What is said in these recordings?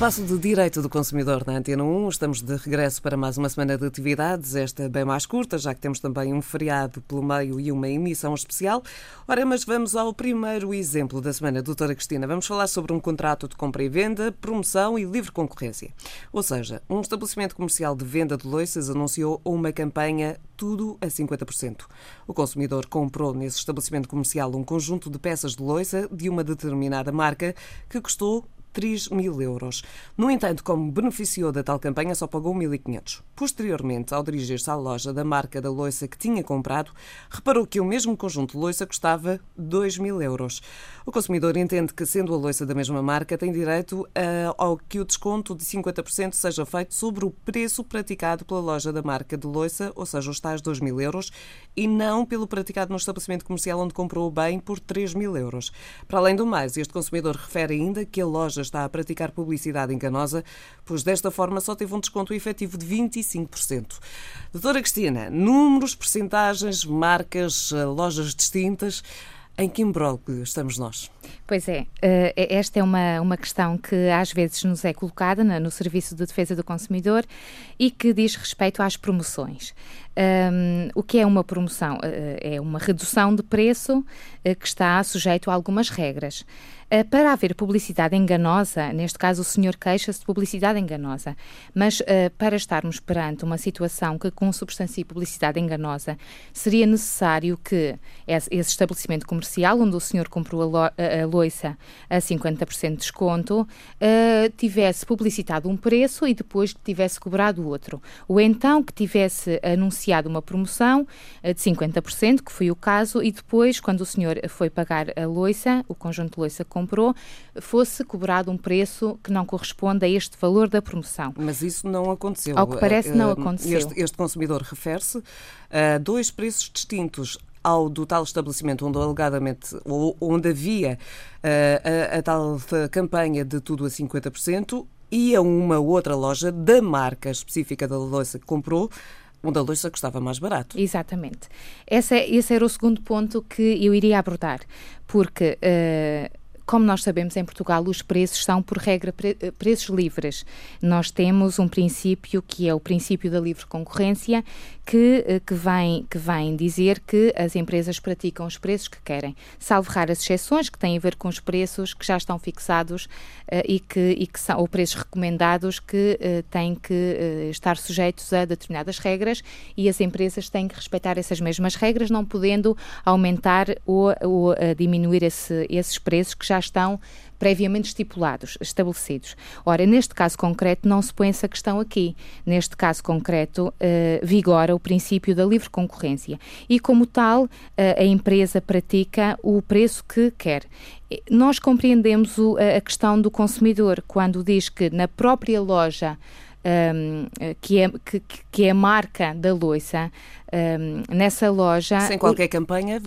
espaço de Direito do Consumidor na Antena 1. Estamos de regresso para mais uma semana de atividades, esta bem mais curta, já que temos também um feriado pelo meio e uma emissão especial. Ora, mas vamos ao primeiro exemplo da semana, doutora Cristina. Vamos falar sobre um contrato de compra e venda, promoção e livre concorrência. Ou seja, um estabelecimento comercial de venda de loiças anunciou uma campanha tudo a 50%. O consumidor comprou nesse estabelecimento comercial um conjunto de peças de loiça de uma determinada marca que custou 3 mil euros. No entanto, como beneficiou da tal campanha, só pagou 1.500. Posteriormente, ao dirigir-se à loja da marca da loiça que tinha comprado, reparou que o mesmo conjunto de loiça custava 2 mil euros. O consumidor entende que, sendo a loiça da mesma marca, tem direito a, ao que o desconto de 50% seja feito sobre o preço praticado pela loja da marca de loiça, ou seja, os tais 2 mil euros, e não pelo praticado no estabelecimento comercial onde comprou o bem por 3 mil euros. Para além do mais, este consumidor refere ainda que a loja está a praticar publicidade enganosa, pois desta forma só teve um desconto efetivo de 25%. Doutora Cristina, números, percentagens, marcas, eh, lojas distintas. Em que imbróglio estamos nós? Pois é, eh, esta é uma, uma questão que às vezes nos é colocada no Serviço de Defesa do Consumidor e que diz respeito às promoções. Um, o que é uma promoção? Uh, é uma redução de preço uh, que está sujeito a algumas regras. Para haver publicidade enganosa, neste caso o senhor queixa-se de publicidade enganosa, mas para estarmos perante uma situação que consubstancie publicidade enganosa, seria necessário que esse estabelecimento comercial, onde o senhor comprou a, lo a loiça a 50% de desconto, tivesse publicitado um preço e depois tivesse cobrado outro. Ou então que tivesse anunciado anunciado uma promoção eh, de 50%, que foi o caso, e depois, quando o senhor foi pagar a loiça, o conjunto de loiça que comprou, fosse cobrado um preço que não corresponde a este valor da promoção. Mas isso não aconteceu. Ao que parece, não eh, aconteceu. Este, este consumidor refere-se a dois preços distintos ao do tal estabelecimento onde alegadamente onde havia uh, a, a, tal campanha de tudo a 50% e a uma outra loja da marca específica da louça que comprou onde a louça custava mais barato. Exatamente. Esse, é, esse era o segundo ponto que eu iria abordar, porque uh, como nós sabemos, em Portugal os preços são, por regra, pre preços livres. Nós temos um princípio que é o princípio da livre concorrência, que, eh, que, vem, que vem dizer que as empresas praticam os preços que querem, salvo raras exceções que têm a ver com os preços que já estão fixados uh, e, que, e que são, ou preços recomendados que uh, têm que uh, estar sujeitos a determinadas regras e as empresas têm que respeitar essas mesmas regras, não podendo aumentar ou, ou diminuir esse, esses preços que já estão previamente estipulados, estabelecidos. Ora, neste caso concreto, não se põe essa questão aqui. Neste caso concreto, uh, vigora o princípio da livre concorrência e, como tal, uh, a empresa pratica o preço que quer. Nós compreendemos o, a questão do consumidor quando diz que na própria loja um, que, é, que, que é a marca da loiça, um, nessa loja. Sem qualquer campanha,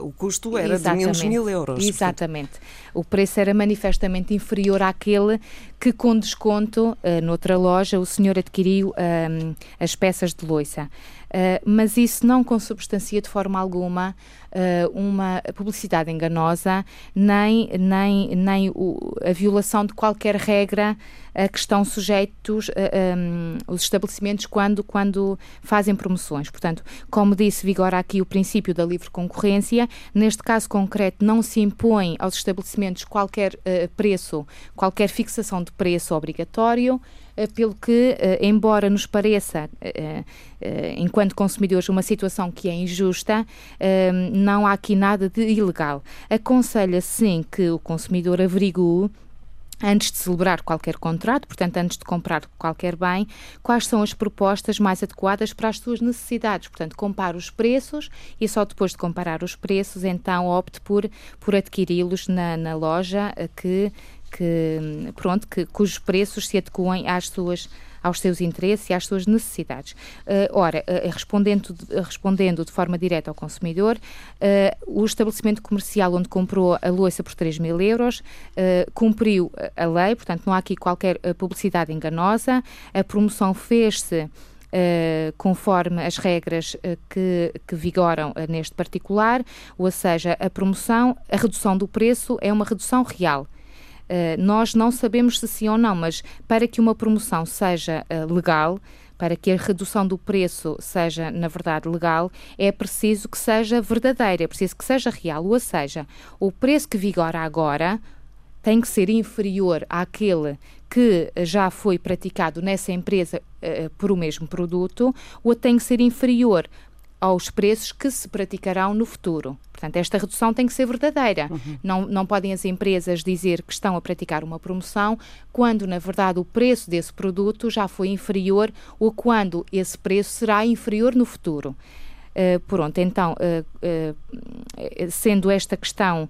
o custo era de menos mil euros. Exatamente. O preço era manifestamente inferior àquele que, com desconto, uh, noutra loja, o senhor adquiriu um, as peças de loiça. Uh, mas isso não consubstancia de forma alguma uh, uma publicidade enganosa, nem, nem, nem o, a violação de qualquer regra a que estão sujeitos uh, um, os estabelecimentos quando, quando fazem promoções. Portanto, como disse, vigora aqui o princípio da livre concorrência. Neste caso concreto, não se impõe aos estabelecimentos qualquer preço, qualquer fixação de preço obrigatório. Eh, pelo que, eh, embora nos pareça, enquanto consumidores, uma situação que é injusta, não há aqui nada de ilegal. Aconselha sim que o consumidor averigue antes de celebrar qualquer contrato, portanto, antes de comprar qualquer bem, quais são as propostas mais adequadas para as suas necessidades. Portanto, compare os preços e só depois de comparar os preços, então opte por, por adquiri-los na, na loja que que, pronto, que, cujos preços se adequem às suas aos seus interesses e às suas necessidades. Uh, ora, uh, respondendo, respondendo de forma direta ao consumidor, uh, o estabelecimento comercial onde comprou a louça por 3 mil euros cumpriu a lei, portanto não há aqui qualquer publicidade enganosa, a promoção fez-se Uh, conforme as regras uh, que, que, vigoram uh, neste particular, ou seja, a promoção, a redução do preço é uma redução real. Nós não sabemos se sim ou não, mas para que uma promoção seja legal, para que a redução do preço seja, na verdade, legal, é preciso que seja verdadeira, é preciso que seja real. Ou seja, o preço que vigora agora tem que ser inferior àquele que já foi praticado nessa empresa uh, por o mesmo produto, ou tem que ser inferior aos preços que se praticarão no futuro. Portanto, esta redução tem que ser verdadeira. Uhum. Não, não podem as empresas dizer que estão a praticar uma promoção quando, na verdade, o preço desse produto já foi inferior ou quando esse preço será inferior no futuro. Uh, pronto, então, uh, uh, sendo esta questão,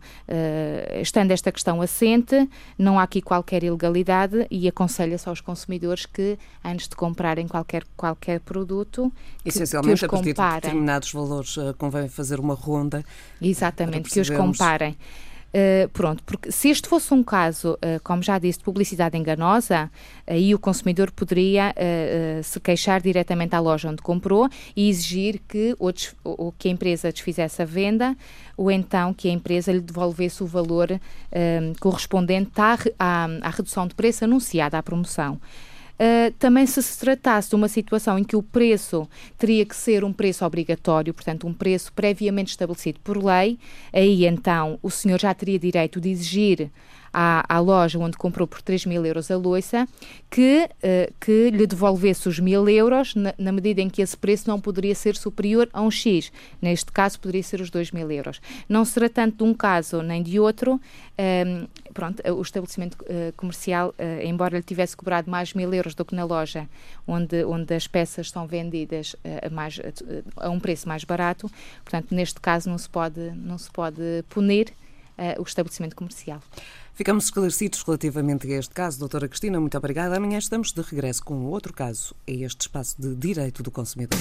estando esta questão assente, não há aqui qualquer ilegalidade e aconselha-se aos consumidores que, antes de comprarem qualquer, qualquer produto, Essencialmente, que, que os comparem. a partir de determinados valores, convém fazer uma ronda. Exatamente, que os comparem. Uh, pronto, porque se este fosse um caso, uh, como já disse, de publicidade enganosa, aí o consumidor poderia uh, se queixar diretamente à loja onde comprou e exigir que, ou, ou, que a empresa desfizesse a venda ou então que a empresa lhe devolvesse o valor correspondente à, à, à redução de preço anunciada à promoção. Uh, também se se tratasse de uma situação em que o preço teria que ser um preço obrigatório, portanto, um preço previamente estabelecido por lei, aí então o senhor já teria direito de exigir à, à loja onde comprou por 3 mil euros a loiça, que, uh, que lhe devolvesse os mil euros na, na, medida em que esse preço não poderia ser superior a um X. Neste caso, poderia ser os 2 mil euros. Não será tanto de um caso nem de outro. Um, ehm, pronto, o estabelecimento uh, comercial, uh, embora lhe tivesse cobrado mais mil euros do que na loja onde, onde as peças são vendidas a, mais, a um preço mais barato, portanto, neste caso não se pode, não se pode punir o estabelecimento comercial. Ficamos esclarecidos relativamente a este caso. Doutora Cristina, muito obrigada. Amanhã estamos de regresso com outro caso. É este espaço de direito do consumidor.